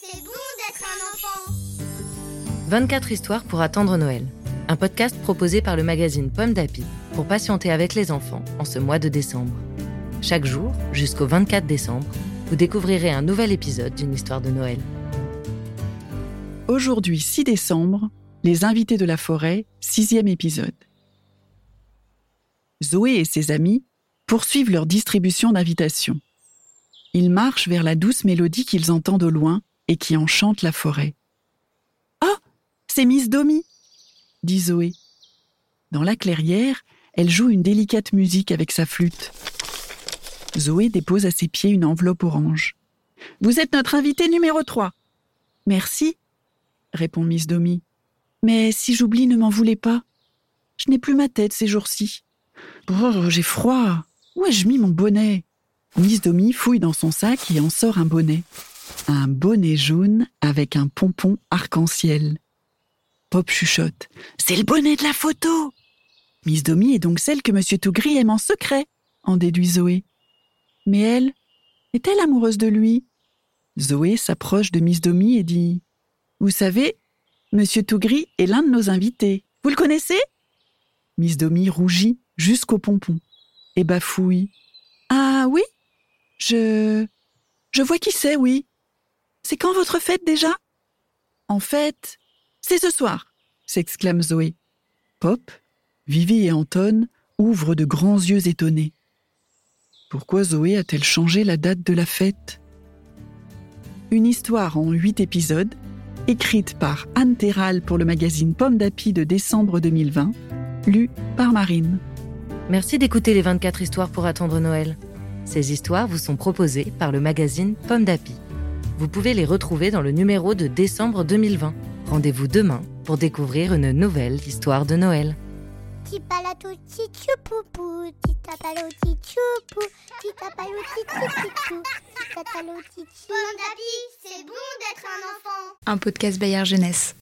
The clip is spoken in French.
c'est bon d'être un enfant. 24 histoires pour attendre Noël. Un podcast proposé par le magazine Pomme d'Api pour patienter avec les enfants en ce mois de décembre. Chaque jour, jusqu'au 24 décembre, vous découvrirez un nouvel épisode d'une histoire de Noël. Aujourd'hui, 6 décembre, Les invités de la forêt, sixième épisode. Zoé et ses amis poursuivent leur distribution d'invitations. Ils marchent vers la douce mélodie qu'ils entendent au loin et qui enchante la forêt. Ah C'est Miss Domi dit Zoé. Dans la clairière, elle joue une délicate musique avec sa flûte. Zoé dépose à ses pieds une enveloppe orange. Vous êtes notre invité numéro 3. Merci, répond Miss Domi. Mais si j'oublie, ne m'en voulez pas. Je n'ai plus ma tête ces jours-ci. Oh, j'ai froid. Où ai-je mis mon bonnet? Miss Domi fouille dans son sac et en sort un bonnet. Un bonnet jaune avec un pompon arc-en-ciel. Pop chuchote. C'est le bonnet de la photo Miss Domi est donc celle que Monsieur Tougri aime en secret, en déduit Zoé. Mais elle, est-elle amoureuse de lui? Zoé s'approche de Miss Domi et dit Vous savez, Monsieur Tougri est l'un de nos invités. Vous le connaissez? Miss Domi rougit jusqu'au pompon et bafouille. Ah oui? Je. Je vois qui c'est, oui. C'est quand votre fête déjà? En fait, c'est ce soir, s'exclame Zoé. Pop, Vivi et Anton ouvrent de grands yeux étonnés. Pourquoi Zoé a-t-elle changé la date de la fête? Une histoire en huit épisodes écrite par Anne Terral pour le magazine Pomme d'Api de décembre 2020, lue par Marine. Merci d'écouter les 24 histoires pour attendre Noël. Ces histoires vous sont proposées par le magazine Pomme d'Api. Vous pouvez les retrouver dans le numéro de décembre 2020. Rendez-vous demain pour découvrir une nouvelle histoire de Noël. Pomme d'Api, c'est bon d'être un enfant. Un podcast Bayard Jeunesse.